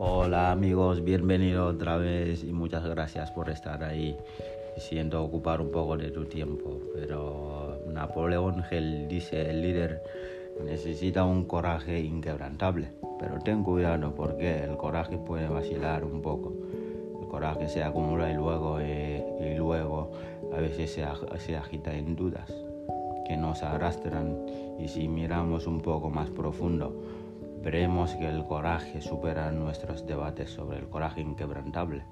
Hola amigos, bienvenido otra vez y muchas gracias por estar ahí. Siento ocupar un poco de tu tiempo, pero Napoleón Hill dice, el líder necesita un coraje inquebrantable, pero ten cuidado porque el coraje puede vacilar un poco. El coraje se acumula y luego, eh, y luego a veces se, se agita en dudas que nos arrastran y si miramos un poco más profundo, veremos que el coraje supera nuestros debates sobre el coraje inquebrantable,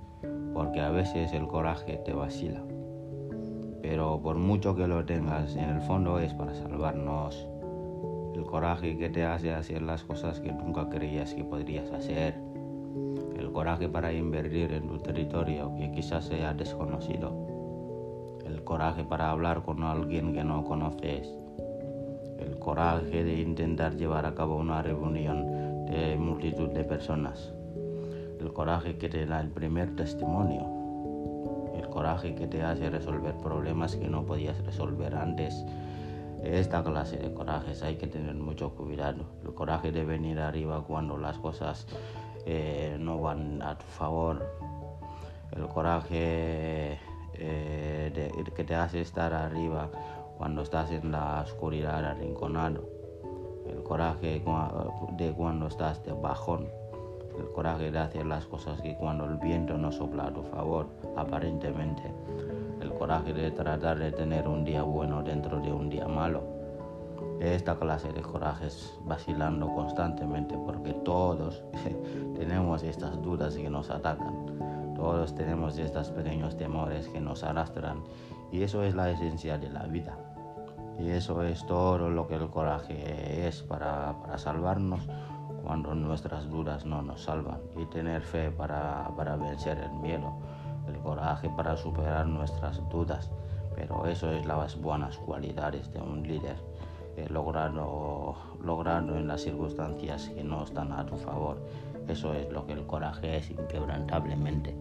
porque a veces el coraje te vacila. Pero por mucho que lo tengas, en el fondo es para salvarnos. El coraje que te hace hacer las cosas que nunca creías que podrías hacer. El coraje para invertir en tu territorio que quizás sea desconocido. El coraje para hablar con alguien que no conoces coraje de intentar llevar a cabo una reunión de multitud de personas, el coraje que te da el primer testimonio, el coraje que te hace resolver problemas que no podías resolver antes. Esta clase de corajes hay que tener mucho cuidado. El coraje de venir arriba cuando las cosas eh, no van a tu favor. El coraje eh, que te hace estar arriba cuando estás en la oscuridad arrinconado, el coraje de cuando estás de bajón, el coraje de hacer las cosas que cuando el viento no sopla a tu favor, aparentemente, el coraje de tratar de tener un día bueno dentro de un día malo. Esta clase de corajes vacilando constantemente porque todos tenemos estas dudas que nos atacan, todos tenemos estos pequeños temores que nos arrastran. Y eso es la esencia de la vida. Y eso es todo lo que el coraje es para, para salvarnos cuando nuestras dudas no nos salvan. Y tener fe para, para vencer el miedo. El coraje para superar nuestras dudas. Pero eso es las buenas cualidades de un líder. Eh, logrando, logrando en las circunstancias que no están a tu favor. Eso es lo que el coraje es inquebrantablemente.